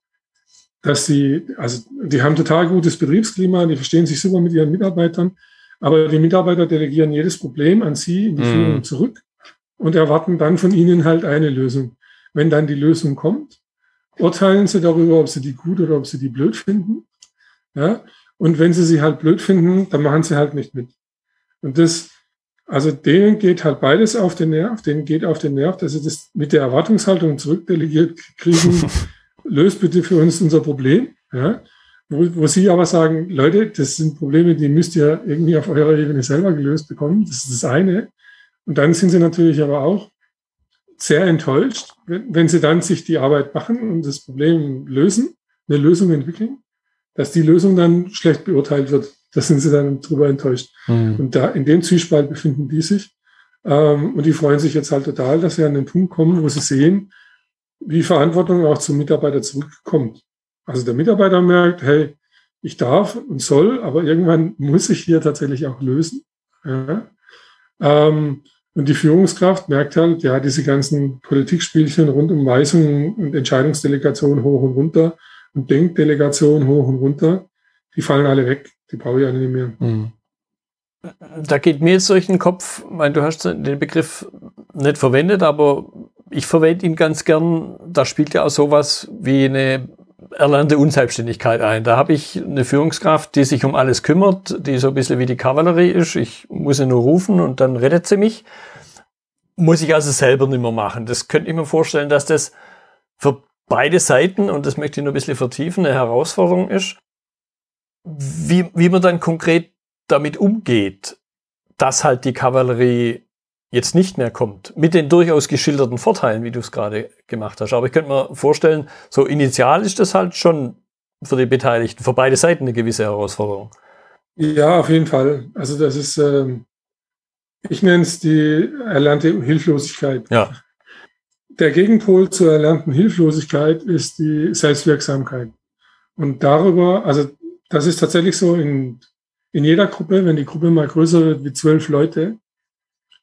Speaker 2: dass sie, also die haben total gutes Betriebsklima, die verstehen sich super mit ihren Mitarbeitern, aber die Mitarbeiter delegieren jedes Problem an sie in die mhm. Führung zurück und erwarten dann von ihnen halt eine Lösung. Wenn dann die Lösung kommt, urteilen sie darüber, ob sie die gut oder ob sie die blöd finden. Ja, und wenn sie sie halt blöd finden, dann machen sie halt nicht mit. Und das, also denen geht halt beides auf den Nerv, denen geht auf den Nerv, dass sie das mit der Erwartungshaltung zurückdelegiert kriegen, löst bitte für uns unser Problem. Ja? Wo, wo sie aber sagen, Leute, das sind Probleme, die müsst ihr irgendwie auf eurer Ebene selber gelöst bekommen. Das ist das eine. Und dann sind sie natürlich aber auch sehr enttäuscht, wenn, wenn sie dann sich die Arbeit machen und das Problem lösen, eine Lösung entwickeln dass die Lösung dann schlecht beurteilt wird. Da sind sie dann drüber enttäuscht. Mhm. Und da in dem Zwiespalt befinden die sich. Ähm, und die freuen sich jetzt halt total, dass sie an den Punkt kommen, wo sie sehen, wie Verantwortung auch zum Mitarbeiter zurückkommt. Also der Mitarbeiter merkt, hey, ich darf und soll, aber irgendwann muss ich hier tatsächlich auch lösen. Ja. Ähm, und die Führungskraft merkt halt, ja, diese ganzen Politikspielchen rund um Weisungen und Entscheidungsdelegation hoch und runter, und Denkdelegation hoch und runter, die fallen alle weg. Die brauche ich alle nicht mehr. Mhm.
Speaker 1: Da geht mir jetzt durch den Kopf, weil du hast den Begriff nicht verwendet, aber ich verwende ihn ganz gern. Da spielt ja auch sowas wie eine erlernte Unselbstständigkeit ein. Da habe ich eine Führungskraft, die sich um alles kümmert, die so ein bisschen wie die Kavallerie ist. Ich muss sie nur rufen und dann rettet sie mich. Muss ich also selber nicht mehr machen. Das könnte ich mir vorstellen, dass das für beide Seiten, und das möchte ich nur ein bisschen vertiefen, eine Herausforderung ist, wie, wie man dann konkret damit umgeht, dass halt die Kavallerie jetzt nicht mehr kommt, mit den durchaus geschilderten Vorteilen, wie du es gerade gemacht hast. Aber ich könnte mir vorstellen, so initial ist das halt schon für die Beteiligten, für beide Seiten eine gewisse Herausforderung.
Speaker 2: Ja, auf jeden Fall. Also das ist, ähm, ich nenne es die erlernte Hilflosigkeit.
Speaker 1: Ja
Speaker 2: der Gegenpol zur erlernten Hilflosigkeit ist die Selbstwirksamkeit. Und darüber, also das ist tatsächlich so in, in jeder Gruppe, wenn die Gruppe mal größer wird wie zwölf Leute,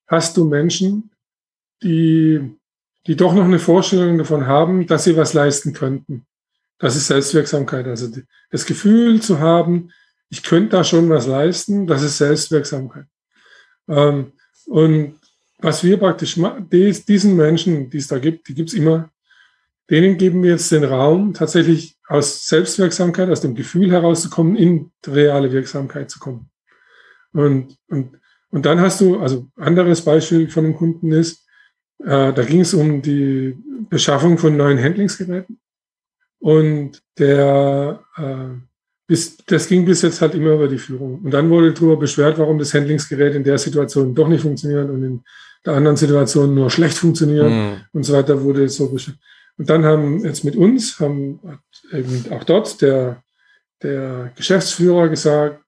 Speaker 2: hast du Menschen, die, die doch noch eine Vorstellung davon haben, dass sie was leisten könnten. Das ist Selbstwirksamkeit. Also das Gefühl zu haben, ich könnte da schon was leisten, das ist Selbstwirksamkeit. Ähm, und was wir praktisch diesen Menschen, die es da gibt, die gibt es immer, denen geben wir jetzt den Raum, tatsächlich aus Selbstwirksamkeit, aus dem Gefühl herauszukommen, in reale Wirksamkeit zu kommen. Und, und, und dann hast du, also anderes Beispiel von einem Kunden ist, äh, da ging es um die Beschaffung von neuen Handlingsgeräten. Und der, äh, bis, das ging bis jetzt halt immer über die Führung. Und dann wurde darüber beschwert, warum das Handlingsgerät in der Situation doch nicht funktioniert und in der anderen Situation nur schlecht funktioniert mhm. und so weiter wurde so beschäftigt. Und dann haben jetzt mit uns, haben eben auch dort der, der Geschäftsführer gesagt,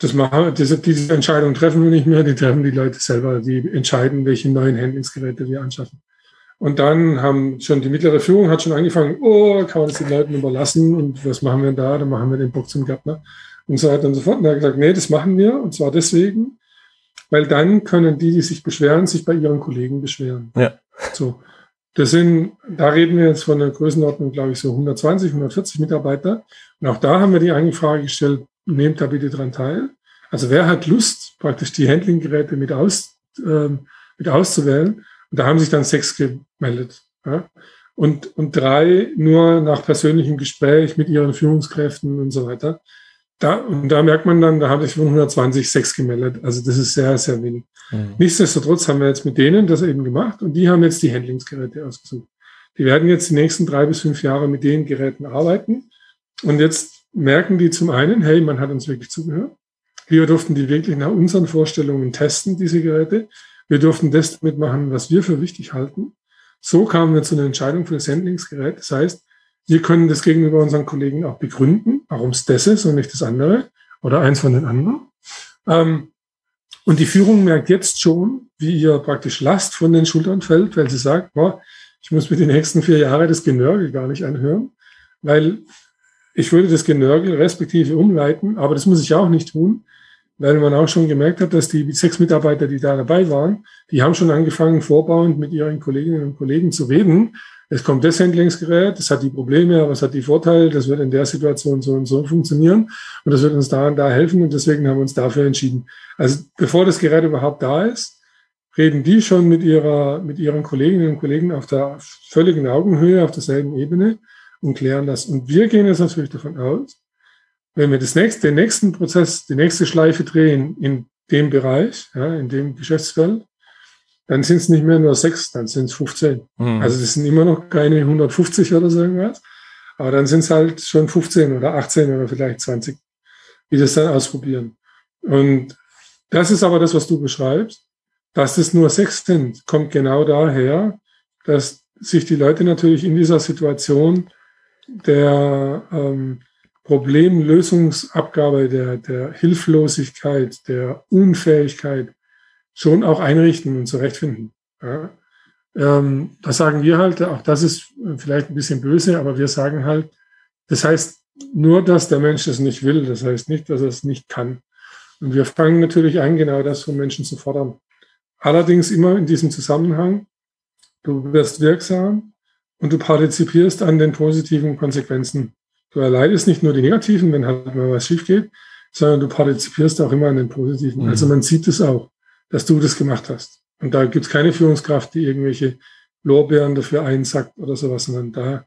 Speaker 2: das machen, diese, diese Entscheidung treffen wir nicht mehr, die treffen die Leute selber, die entscheiden, welche neuen Handlingsgeräte wir anschaffen. Und dann haben schon die mittlere Führung hat schon angefangen, oh, kann man das den Leuten überlassen und was machen wir da? Dann machen wir den Bock zum Gärtner und so weiter und so fort. Und er hat gesagt, nee, das machen wir und zwar deswegen, weil dann können die, die sich beschweren, sich bei ihren Kollegen beschweren.
Speaker 1: Ja.
Speaker 2: So. Das sind, da reden wir jetzt von einer Größenordnung, glaube ich, so 120, 140 Mitarbeiter. Und auch da haben wir die eigene Frage gestellt, nehmt da bitte dran teil. Also wer hat Lust, praktisch die Handling-Geräte mit, aus, ähm, mit auszuwählen? Und da haben sich dann sechs gemeldet. Ja? Und, und drei nur nach persönlichem Gespräch mit ihren Führungskräften und so weiter. Da, und da merkt man dann, da haben sich von 120 sechs gemeldet. Also das ist sehr, sehr wenig. Mhm. Nichtsdestotrotz haben wir jetzt mit denen das eben gemacht und die haben jetzt die Handlingsgeräte ausgesucht. Die werden jetzt die nächsten drei bis fünf Jahre mit den Geräten arbeiten. Und jetzt merken die zum einen, hey, man hat uns wirklich zugehört. Wir durften die wirklich nach unseren Vorstellungen testen, diese Geräte. Wir durften das mitmachen, was wir für wichtig halten. So kamen wir zu einer Entscheidung für das Handlingsgerät. Das heißt, wir können das gegenüber unseren Kollegen auch begründen, warum es das ist und nicht das andere oder eins von den anderen. Ähm, und die Führung merkt jetzt schon, wie ihr praktisch Last von den Schultern fällt, weil sie sagt, boah, ich muss mir die nächsten vier Jahre das Genörgel gar nicht anhören, weil ich würde das Genörgel respektive umleiten, aber das muss ich auch nicht tun, weil man auch schon gemerkt hat, dass die sechs Mitarbeiter, die da dabei waren, die haben schon angefangen, vorbauend mit ihren Kolleginnen und Kollegen zu reden. Es kommt das Handlingsgerät, das hat die Probleme, aber es hat die Vorteile, das wird in der Situation so und so funktionieren und das wird uns da und da helfen und deswegen haben wir uns dafür entschieden. Also bevor das Gerät überhaupt da ist, reden die schon mit ihrer, mit ihren Kolleginnen und Kollegen auf der völligen Augenhöhe, auf derselben Ebene und klären das. Und wir gehen jetzt natürlich davon aus, wenn wir das nächste, den nächsten Prozess, die nächste Schleife drehen in dem Bereich, ja, in dem Geschäftsfeld, dann sind es nicht mehr nur sechs, dann sind es 15. Mhm. Also das sind immer noch keine 150 oder so irgendwas, aber dann sind es halt schon 15 oder 18 oder vielleicht 20, die das dann ausprobieren. Und das ist aber das, was du beschreibst. Dass es nur sechs sind, kommt genau daher, dass sich die Leute natürlich in dieser Situation der ähm, Problemlösungsabgabe, der, der Hilflosigkeit, der Unfähigkeit schon auch einrichten und zurechtfinden. Ja. Ähm, das sagen wir halt, auch das ist vielleicht ein bisschen böse, aber wir sagen halt, das heißt nur, dass der Mensch das nicht will, das heißt nicht, dass er es nicht kann. Und wir fangen natürlich an, genau das von Menschen zu fordern. Allerdings immer in diesem Zusammenhang, du wirst wirksam und du partizipierst an den positiven Konsequenzen. Du erleidest nicht nur die negativen, wenn halt mal was schief geht, sondern du partizipierst auch immer an den positiven. Mhm. Also man sieht es auch, dass du das gemacht hast. Und da gibt es keine Führungskraft, die irgendwelche Lorbeeren dafür einsackt oder sowas, sondern da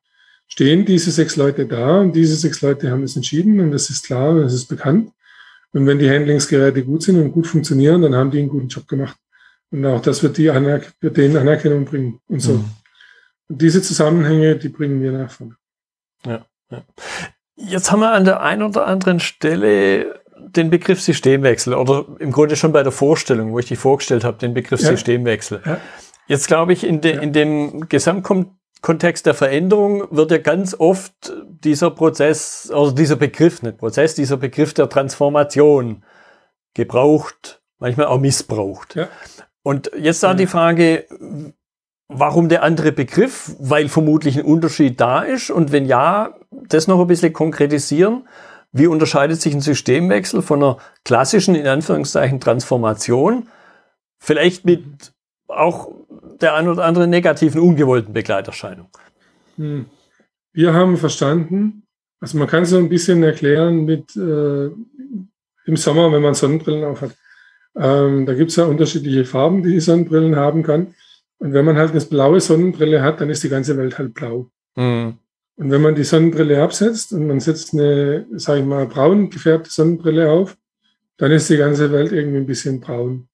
Speaker 2: stehen diese sechs Leute da und diese sechs Leute haben es entschieden und das ist klar und es ist bekannt. Und wenn die Handlingsgeräte gut sind und gut funktionieren, dann haben die einen guten Job gemacht. Und auch das wird, die Anerk wird denen Anerkennung bringen und so. Mhm. Diese Zusammenhänge, die bringen wir nach vorne.
Speaker 1: Ja, ja. Jetzt haben wir an der einen oder anderen Stelle den Begriff Systemwechsel oder im Grunde schon bei der Vorstellung, wo ich dich vorgestellt habe, den Begriff ja. Systemwechsel. Ja. Jetzt glaube ich, in, de, in dem Gesamtkontext der Veränderung wird ja ganz oft dieser Prozess, also dieser Begriff, nicht Prozess, dieser Begriff der Transformation gebraucht, manchmal auch missbraucht. Und jetzt da die Frage, warum der andere Begriff? Weil vermutlich ein Unterschied da ist. Und wenn ja, das noch ein bisschen konkretisieren. Wie unterscheidet sich ein Systemwechsel von einer klassischen, in Anführungszeichen, Transformation? Vielleicht mit auch der ein oder anderen negativen, ungewollten Begleiterscheinung.
Speaker 2: Hm. Wir haben verstanden, also man kann so ein bisschen erklären mit äh, im Sommer, wenn man Sonnenbrillen aufhat. Ähm, da gibt es ja unterschiedliche Farben, die die Sonnenbrillen haben kann. Und wenn man halt eine blaue Sonnenbrille hat, dann ist die ganze Welt halt blau. Mhm. Und wenn man die Sonnenbrille absetzt und man setzt eine, sage ich mal, braun gefärbte Sonnenbrille auf, dann ist die ganze Welt irgendwie ein bisschen braun.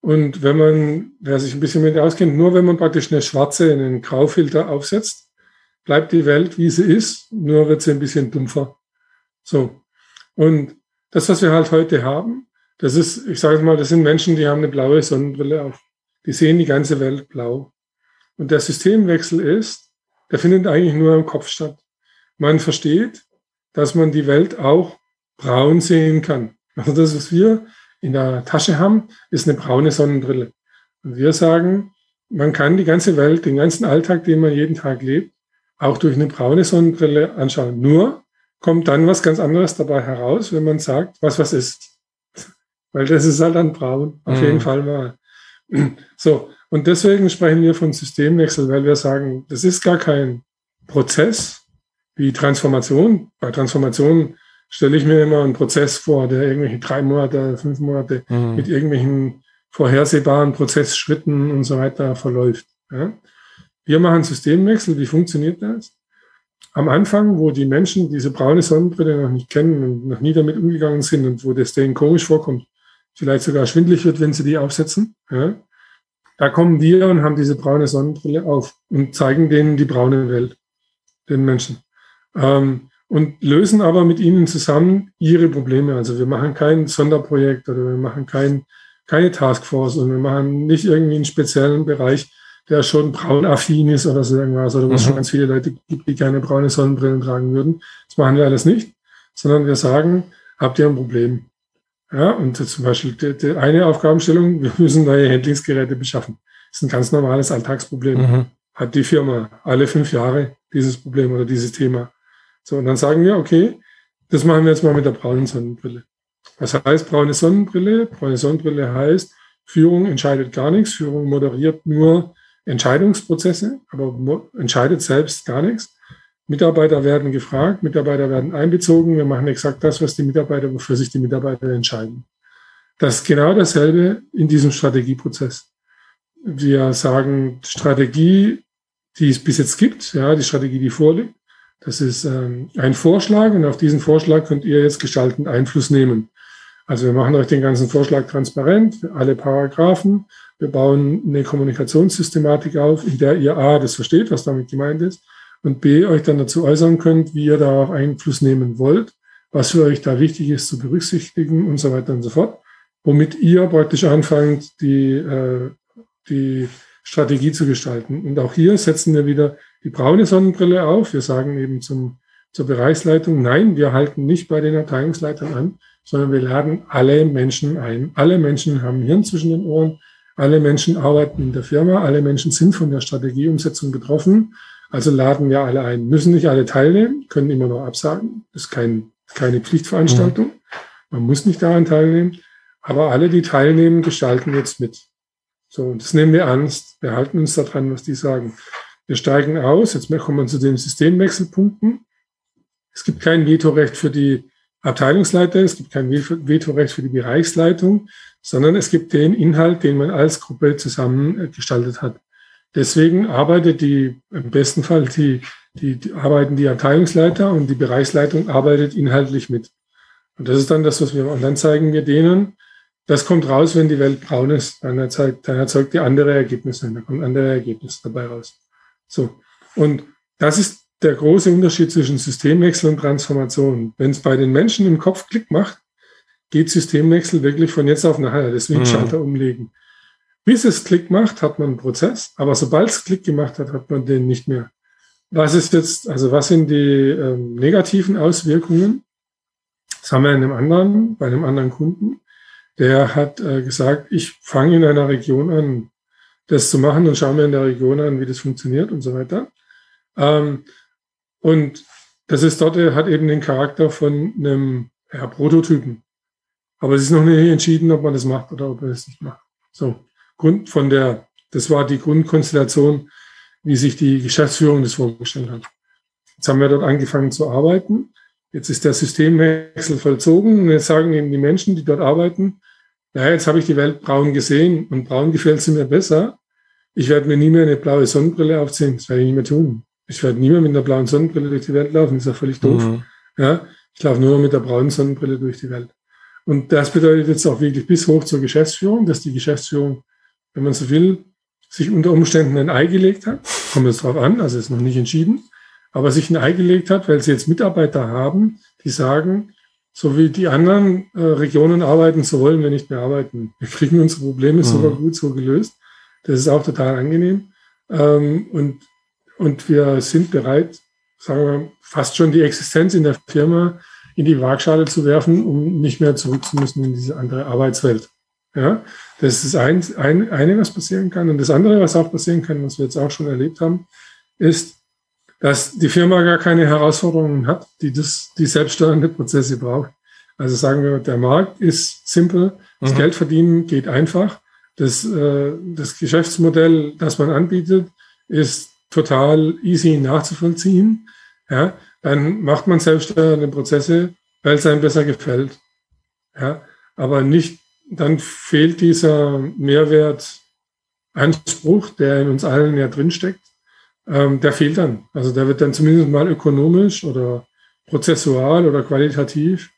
Speaker 2: Und wenn man, wer sich ein bisschen mit auskennt, nur wenn man praktisch eine schwarze, einen Graufilter aufsetzt, bleibt die Welt, wie sie ist, nur wird sie ein bisschen dumpfer. So. Und das, was wir halt heute haben, das ist, ich sage mal, das sind Menschen, die haben eine blaue Sonnenbrille auf. Die sehen die ganze Welt blau. Und der Systemwechsel ist, der findet eigentlich nur im Kopf statt. Man versteht, dass man die Welt auch braun sehen kann. Also das, was wir in der Tasche haben, ist eine braune Sonnenbrille. Und wir sagen, man kann die ganze Welt, den ganzen Alltag, den man jeden Tag lebt, auch durch eine braune Sonnenbrille anschauen. Nur kommt dann was ganz anderes dabei heraus, wenn man sagt, was was ist. Weil das ist halt dann braun, auf mhm. jeden Fall mal. So, und deswegen sprechen wir von Systemwechsel, weil wir sagen, das ist gar kein Prozess wie Transformation. Bei Transformation stelle ich mir immer einen Prozess vor, der irgendwelche drei Monate, fünf Monate mhm. mit irgendwelchen vorhersehbaren Prozessschritten und so weiter verläuft. Ja? Wir machen Systemwechsel. Wie funktioniert das? Am Anfang, wo die Menschen diese braune Sonnenbrille noch nicht kennen und noch nie damit umgegangen sind und wo das denen komisch vorkommt, vielleicht sogar schwindlig wird, wenn sie die aufsetzen, ja? da kommen wir und haben diese braune Sonnenbrille auf und zeigen denen die braune Welt, den Menschen. Ähm, und lösen aber mit ihnen zusammen ihre Probleme. Also wir machen kein Sonderprojekt oder wir machen kein, keine Taskforce und wir machen nicht irgendwie einen speziellen Bereich, der schon braunaffin ist oder so irgendwas, oder wo es mhm. schon ganz viele Leute gibt, die keine braune Sonnenbrillen tragen würden. Das machen wir alles nicht, sondern wir sagen, habt ihr ein Problem? Ja, und zum Beispiel die, die eine Aufgabenstellung, wir müssen neue Handlingsgeräte beschaffen. Das ist ein ganz normales Alltagsproblem. Mhm. Hat die Firma alle fünf Jahre dieses Problem oder dieses Thema. So, und dann sagen wir, okay, das machen wir jetzt mal mit der braunen Sonnenbrille. Was heißt braune Sonnenbrille? Braune Sonnenbrille heißt, Führung entscheidet gar nichts, Führung moderiert nur Entscheidungsprozesse, aber entscheidet selbst gar nichts. Mitarbeiter werden gefragt, Mitarbeiter werden einbezogen. Wir machen exakt das, was die Mitarbeiter, wofür sich die Mitarbeiter entscheiden. Das ist genau dasselbe in diesem Strategieprozess. Wir sagen, Strategie, die es bis jetzt gibt, ja, die Strategie, die vorliegt, das ist ähm, ein Vorschlag und auf diesen Vorschlag könnt ihr jetzt gestaltend Einfluss nehmen. Also wir machen euch den ganzen Vorschlag transparent, alle Paragraphen. Wir bauen eine Kommunikationssystematik auf, in der ihr A, das versteht, was damit gemeint ist, und B, euch dann dazu äußern könnt, wie ihr da auch Einfluss nehmen wollt, was für euch da wichtig ist zu berücksichtigen und so weiter und so fort, womit ihr praktisch anfangt, die, äh, die Strategie zu gestalten. Und auch hier setzen wir wieder die braune Sonnenbrille auf. Wir sagen eben zum, zur Bereichsleitung, nein, wir halten nicht bei den Abteilungsleitern an, sondern wir laden alle Menschen ein. Alle Menschen haben Hirn zwischen den Ohren. Alle Menschen arbeiten in der Firma. Alle Menschen sind von der Strategieumsetzung betroffen. Also laden wir alle ein. Müssen nicht alle teilnehmen, können immer noch absagen. Das ist kein, keine Pflichtveranstaltung. Man muss nicht daran teilnehmen. Aber alle, die teilnehmen, gestalten jetzt mit. So, und das nehmen wir ernst. Wir halten uns daran, was die sagen. Wir steigen aus. Jetzt kommen wir zu den Systemwechselpunkten. Es gibt kein Vetorecht für die Abteilungsleiter, es gibt kein Vetorecht für die Bereichsleitung, sondern es gibt den Inhalt, den man als Gruppe zusammen äh, gestaltet hat. Deswegen arbeitet die, im besten Fall die, die, die arbeiten die Abteilungsleiter und die Bereichsleitung arbeitet inhaltlich mit. Und das ist dann das, was wir, und dann zeigen wir denen, das kommt raus, wenn die Welt braun ist. Dann erzeugt, dann erzeugt die andere Ergebnisse. Dann kommen andere Ergebnisse dabei raus. So. Und das ist der große Unterschied zwischen Systemwechsel und Transformation. Wenn es bei den Menschen im Kopf Klick macht, geht Systemwechsel wirklich von jetzt auf nachher. Deswegen mhm. Schalter umlegen. Bis es Klick macht, hat man einen Prozess. Aber sobald es Klick gemacht hat, hat man den nicht mehr. Was ist jetzt, also was sind die ähm, negativen Auswirkungen? Das haben wir in einem anderen, bei einem anderen Kunden der hat äh, gesagt, ich fange in einer Region an, das zu machen und schaue mir in der Region an, wie das funktioniert und so weiter. Ähm, und das ist dort, hat eben den Charakter von einem ja, Prototypen. Aber es ist noch nicht entschieden, ob man das macht oder ob man das nicht macht. So, Grund von der, das war die Grundkonstellation, wie sich die Geschäftsführung das vorgestellt hat. Jetzt haben wir dort angefangen zu arbeiten Jetzt ist der Systemwechsel vollzogen und jetzt sagen eben die Menschen, die dort arbeiten, naja, jetzt habe ich die Welt braun gesehen und braun gefällt sie mir besser. Ich werde mir nie mehr eine blaue Sonnenbrille aufziehen. Das werde ich nicht mehr tun. Ich werde nie mehr mit einer blauen Sonnenbrille durch die Welt laufen. Das ist ja völlig doof. Mhm. Ja, ich laufe nur mit der braunen Sonnenbrille durch die Welt. Und das bedeutet jetzt auch wirklich bis hoch zur Geschäftsführung, dass die Geschäftsführung, wenn man so will, sich unter Umständen ein Ei gelegt hat. Kommt es drauf an, also ist noch nicht entschieden aber sich ein Ei gelegt hat, weil sie jetzt Mitarbeiter haben, die sagen, so wie die anderen äh, Regionen arbeiten, so wollen wir nicht mehr arbeiten. Wir kriegen unsere Probleme mhm. sogar gut so gelöst. Das ist auch total angenehm. Ähm, und, und wir sind bereit, sagen wir, fast schon die Existenz in der Firma in die Waagschale zu werfen, um nicht mehr zurück zu müssen in diese andere Arbeitswelt. Ja, das ist ein, ein, eine, was passieren kann. Und das andere, was auch passieren kann, was wir jetzt auch schon erlebt haben, ist, dass die Firma gar keine Herausforderungen hat, die das, die selbststeuernde Prozesse braucht. Also sagen wir, der Markt ist simpel, das mhm. Geld verdienen geht einfach, das, äh, das Geschäftsmodell, das man anbietet, ist total easy nachzuvollziehen. Ja, dann macht man selbststeuernde Prozesse weil es einem besser gefällt. Ja, aber nicht, dann fehlt dieser Mehrwertanspruch, der in uns allen ja drinsteckt, ähm, der fehlt dann. Also der wird dann zumindest mal ökonomisch oder prozessual oder qualitativ.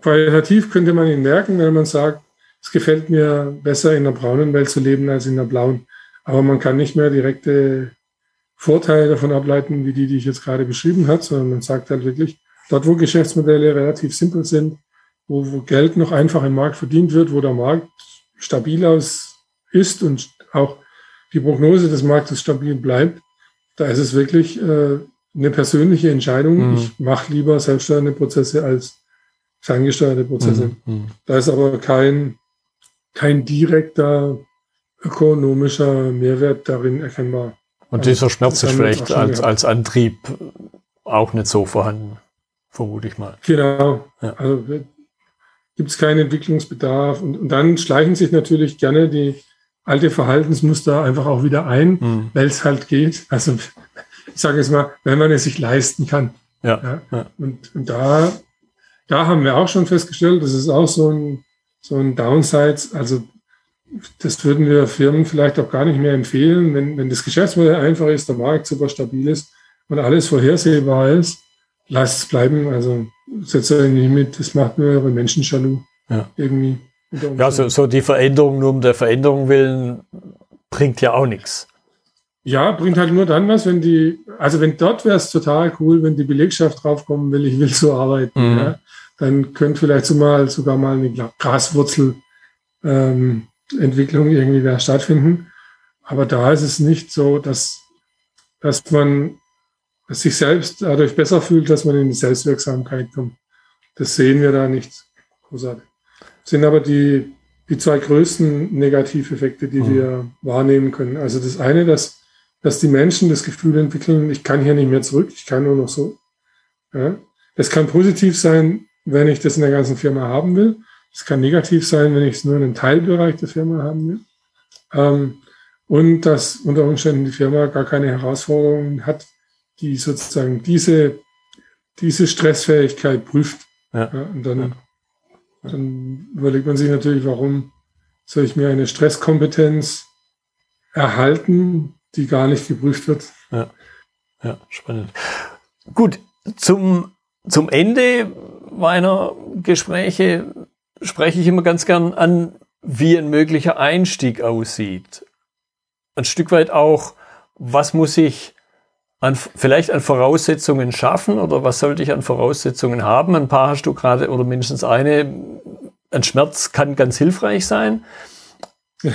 Speaker 2: Qualitativ könnte man ihn merken, wenn man sagt, es gefällt mir besser in der braunen Welt zu leben als in der blauen. Aber man kann nicht mehr direkte Vorteile davon ableiten, wie die, die ich jetzt gerade beschrieben habe, sondern man sagt halt wirklich, dort, wo Geschäftsmodelle relativ simpel sind, wo, wo Geld noch einfach im Markt verdient wird, wo der Markt stabil aus ist und auch die Prognose des Marktes stabil bleibt, da ist es wirklich äh, eine persönliche Entscheidung. Mhm. Ich mache lieber selbststeuernde Prozesse als ferngesteuerte Prozesse. Mhm. mhm. Da ist aber kein, kein direkter ökonomischer Mehrwert darin erkennbar.
Speaker 1: Und dieser also, Schmerz ist vielleicht als, als Antrieb auch nicht so vorhanden, vermute ich mal.
Speaker 2: Genau. Ja. Also gibt es keinen Entwicklungsbedarf. Und, und, dann schleichen sich natürlich gerne die alte Verhaltensmuster einfach auch wieder ein, mhm. weil es halt geht. Also ich sage jetzt mal, wenn man es sich leisten kann. Ja. ja. ja. Und, und, da, da haben wir auch schon festgestellt, das ist auch so ein, so ein Downside. Also das würden wir Firmen vielleicht auch gar nicht mehr empfehlen, wenn, wenn das Geschäftsmodell einfach ist, der Markt super stabil ist und alles vorhersehbar ist, lasst es bleiben. Also setzt euch nicht mit, das macht nur eure Menschen jaloux.
Speaker 1: Ja. Irgendwie. Ja, so, so die Veränderung nur um der Veränderung willen bringt ja auch nichts.
Speaker 2: Ja, bringt halt nur dann was, wenn die, also wenn dort wäre es total cool, wenn die Belegschaft draufkommen will, ich will so arbeiten. Mhm. Ja, dann könnte vielleicht so mal sogar mal eine Graswurzel ähm, irgendwie da stattfinden. Aber da ist es nicht so, dass, dass man sich selbst dadurch besser fühlt, dass man in die Selbstwirksamkeit kommt. Das sehen wir da nicht großartig. Das sind aber die, die zwei größten Negativeffekte, die mhm. wir wahrnehmen können. Also das eine, dass, dass die Menschen das Gefühl entwickeln, ich kann hier nicht mehr zurück, ich kann nur noch so. Ja? Das kann positiv sein, wenn ich das in der ganzen Firma haben will. Es kann negativ sein, wenn ich es nur in einem Teilbereich der Firma haben will. Ähm, und dass unter Umständen die Firma gar keine Herausforderungen hat, die sozusagen diese, diese Stressfähigkeit prüft. Ja. ja und dann, ja. dann überlegt man sich natürlich, warum soll ich mir eine Stresskompetenz erhalten, die gar nicht geprüft wird.
Speaker 1: Ja, ja spannend. Gut, zum, zum Ende meiner Gespräche spreche ich immer ganz gern an, wie ein möglicher Einstieg aussieht. Ein Stück weit auch, was muss ich an, vielleicht an Voraussetzungen schaffen oder was sollte ich an Voraussetzungen haben? Ein paar hast du gerade oder mindestens eine. Ein Schmerz kann ganz hilfreich sein.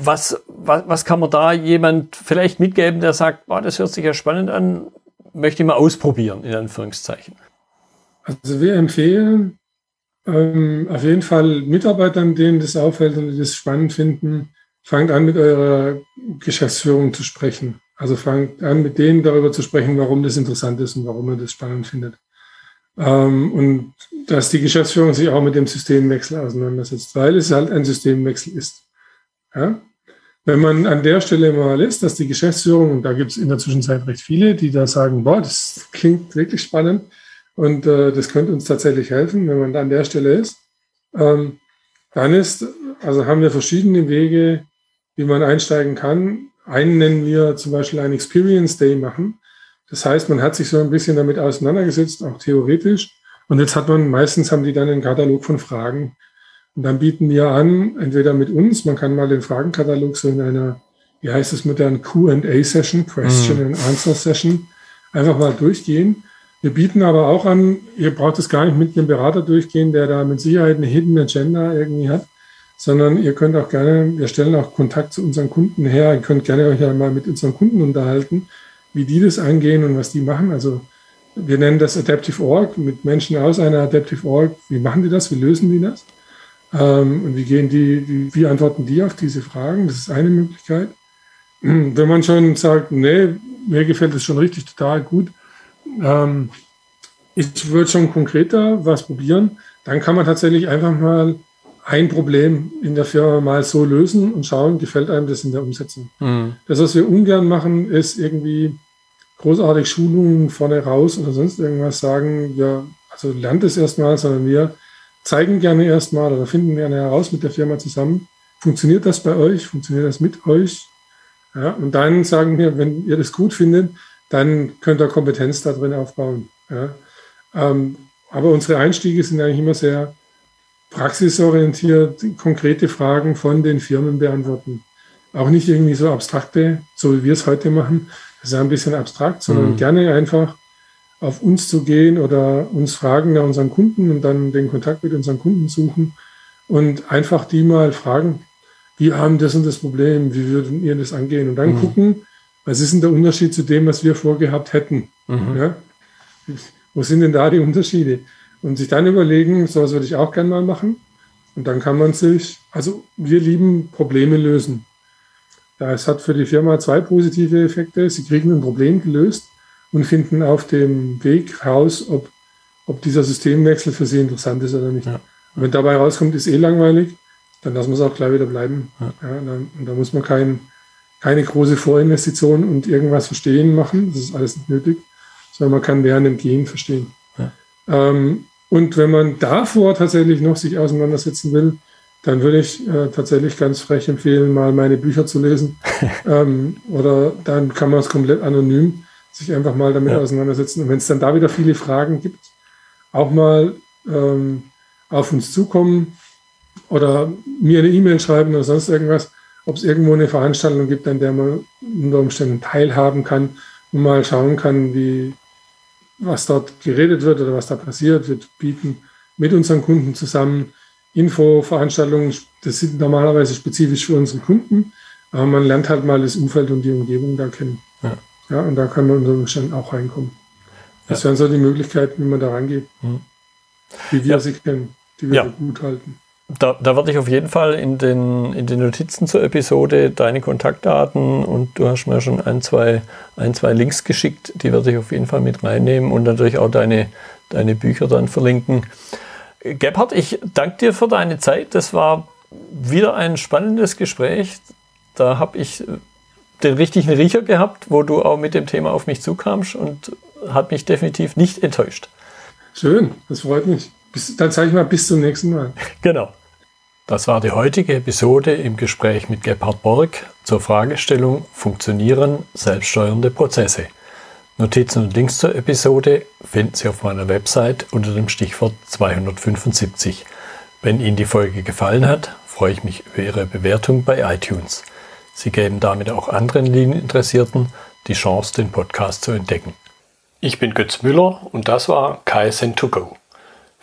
Speaker 1: Was, was, was kann man da jemand vielleicht mitgeben, der sagt, boah, das hört sich ja spannend an, möchte ich mal ausprobieren, in Anführungszeichen?
Speaker 2: Also wir empfehlen, ähm, auf jeden Fall Mitarbeitern, denen das auffällt und die das spannend finden, fangt an mit eurer Geschäftsführung zu sprechen. Also fangt an mit denen darüber zu sprechen, warum das interessant ist und warum man das spannend findet. Ähm, und dass die Geschäftsführung sich auch mit dem Systemwechsel auseinandersetzt, weil es halt ein Systemwechsel ist. Ja? Wenn man an der Stelle mal ist, dass die Geschäftsführung, und da gibt es in der Zwischenzeit recht viele, die da sagen, boah, das klingt wirklich spannend, und äh, das könnte uns tatsächlich helfen, wenn man an der Stelle ist. Ähm, dann ist, also haben wir verschiedene Wege, wie man einsteigen kann. Einen nennen wir zum Beispiel ein Experience Day machen. Das heißt, man hat sich so ein bisschen damit auseinandergesetzt, auch theoretisch. Und jetzt hat man, meistens haben die dann einen Katalog von Fragen. Und dann bieten wir an, entweder mit uns, man kann mal den Fragenkatalog so in einer, wie heißt es, modernen Q&A-Session, Question mhm. and Answer Session, einfach mal durchgehen. Wir bieten aber auch an, ihr braucht es gar nicht mit einem Berater durchgehen, der da mit Sicherheit eine Hidden Agenda irgendwie hat, sondern ihr könnt auch gerne, wir stellen auch Kontakt zu unseren Kunden her, ihr könnt gerne euch ja mal mit unseren Kunden unterhalten, wie die das angehen und was die machen. Also wir nennen das Adaptive Org mit Menschen aus einer Adaptive Org. Wie machen die das? Wie lösen die das? Ähm, und wie gehen die, wie, antworten die auf diese Fragen? Das ist eine Möglichkeit. Wenn man schon sagt, nee, mir gefällt es schon richtig total gut, ähm, ich würde schon konkreter was probieren. Dann kann man tatsächlich einfach mal ein Problem in der Firma mal so lösen und schauen, gefällt einem das in der Umsetzung. Mhm. Das, was wir ungern machen, ist irgendwie großartig Schulungen vorne raus oder sonst irgendwas sagen, wir also lernt es erstmal, sondern wir zeigen gerne erstmal oder finden gerne heraus mit der Firma zusammen, funktioniert das bei euch, funktioniert das mit euch? Ja, und dann sagen wir, wenn ihr das gut findet, dann könnt ihr Kompetenz da drin aufbauen. Ja. Ähm, aber unsere Einstiege sind eigentlich immer sehr praxisorientiert, konkrete Fragen von den Firmen beantworten. Auch nicht irgendwie so abstrakte, so wie wir es heute machen. Das ist ein bisschen abstrakt, sondern mhm. gerne einfach auf uns zu gehen oder uns fragen nach unseren Kunden und dann den Kontakt mit unseren Kunden suchen und einfach die mal fragen, wie haben das und das Problem, wie würden ihr das angehen? Und dann mhm. gucken, was ist denn der Unterschied zu dem, was wir vorgehabt hätten? Mhm. Ja? Wo sind denn da die Unterschiede? Und sich dann überlegen, so was würde ich auch gerne mal machen. Und dann kann man sich, also wir lieben Probleme lösen. Es hat für die Firma zwei positive Effekte. Sie kriegen ein Problem gelöst und finden auf dem Weg raus, ob, ob dieser Systemwechsel für sie interessant ist oder nicht. Ja. Und wenn dabei rauskommt, ist eh langweilig, dann lassen wir es auch gleich wieder bleiben. Ja. Ja, dann, und da muss man kein, keine große Vorinvestition und irgendwas verstehen machen. Das ist alles nicht nötig, sondern man kann während dem Gehen verstehen. Ja. Ähm, und wenn man davor tatsächlich noch sich auseinandersetzen will, dann würde ich äh, tatsächlich ganz frech empfehlen, mal meine Bücher zu lesen. ähm, oder dann kann man es komplett anonym sich einfach mal damit ja. auseinandersetzen. Und wenn es dann da wieder viele Fragen gibt, auch mal ähm, auf uns zukommen oder mir eine E-Mail schreiben oder sonst irgendwas, ob es irgendwo eine Veranstaltung gibt, an der man unter Umständen teilhaben kann und mal schauen kann, wie, was dort geredet wird oder was da passiert. Wir bieten mit unseren Kunden zusammen Infoveranstaltungen, das sind normalerweise spezifisch für unsere Kunden, aber man lernt halt mal das Umfeld und die Umgebung da kennen. Ja. Ja, und da kann man unter Umständen auch reinkommen. Das ja. wären so die Möglichkeiten, wie man da reingeht. Mhm. Wie wir ja. sie kennen, die wir gut halten.
Speaker 1: Da, da werde ich auf jeden Fall in den, in den Notizen zur Episode deine Kontaktdaten und du hast mir schon ein, zwei, ein, zwei Links geschickt, die werde ich auf jeden Fall mit reinnehmen und natürlich auch deine, deine Bücher dann verlinken. Gebhard, ich danke dir für deine Zeit. Das war wieder ein spannendes Gespräch. Da habe ich den richtigen Riecher gehabt, wo du auch mit dem Thema auf mich zukamst und hat mich definitiv nicht enttäuscht.
Speaker 2: Schön, das freut mich. Bis, dann sage ich mal bis zum nächsten Mal.
Speaker 1: Genau. Das war die heutige Episode im Gespräch mit Gebhard Borg zur Fragestellung Funktionieren selbststeuernde Prozesse. Notizen und Links zur Episode finden Sie auf meiner Website unter dem Stichwort 275. Wenn Ihnen die Folge gefallen hat, freue ich mich über Ihre Bewertung bei iTunes. Sie geben damit auch anderen Linieninteressierten die Chance, den Podcast zu entdecken. Ich bin Götz Müller und das war KSN2Go.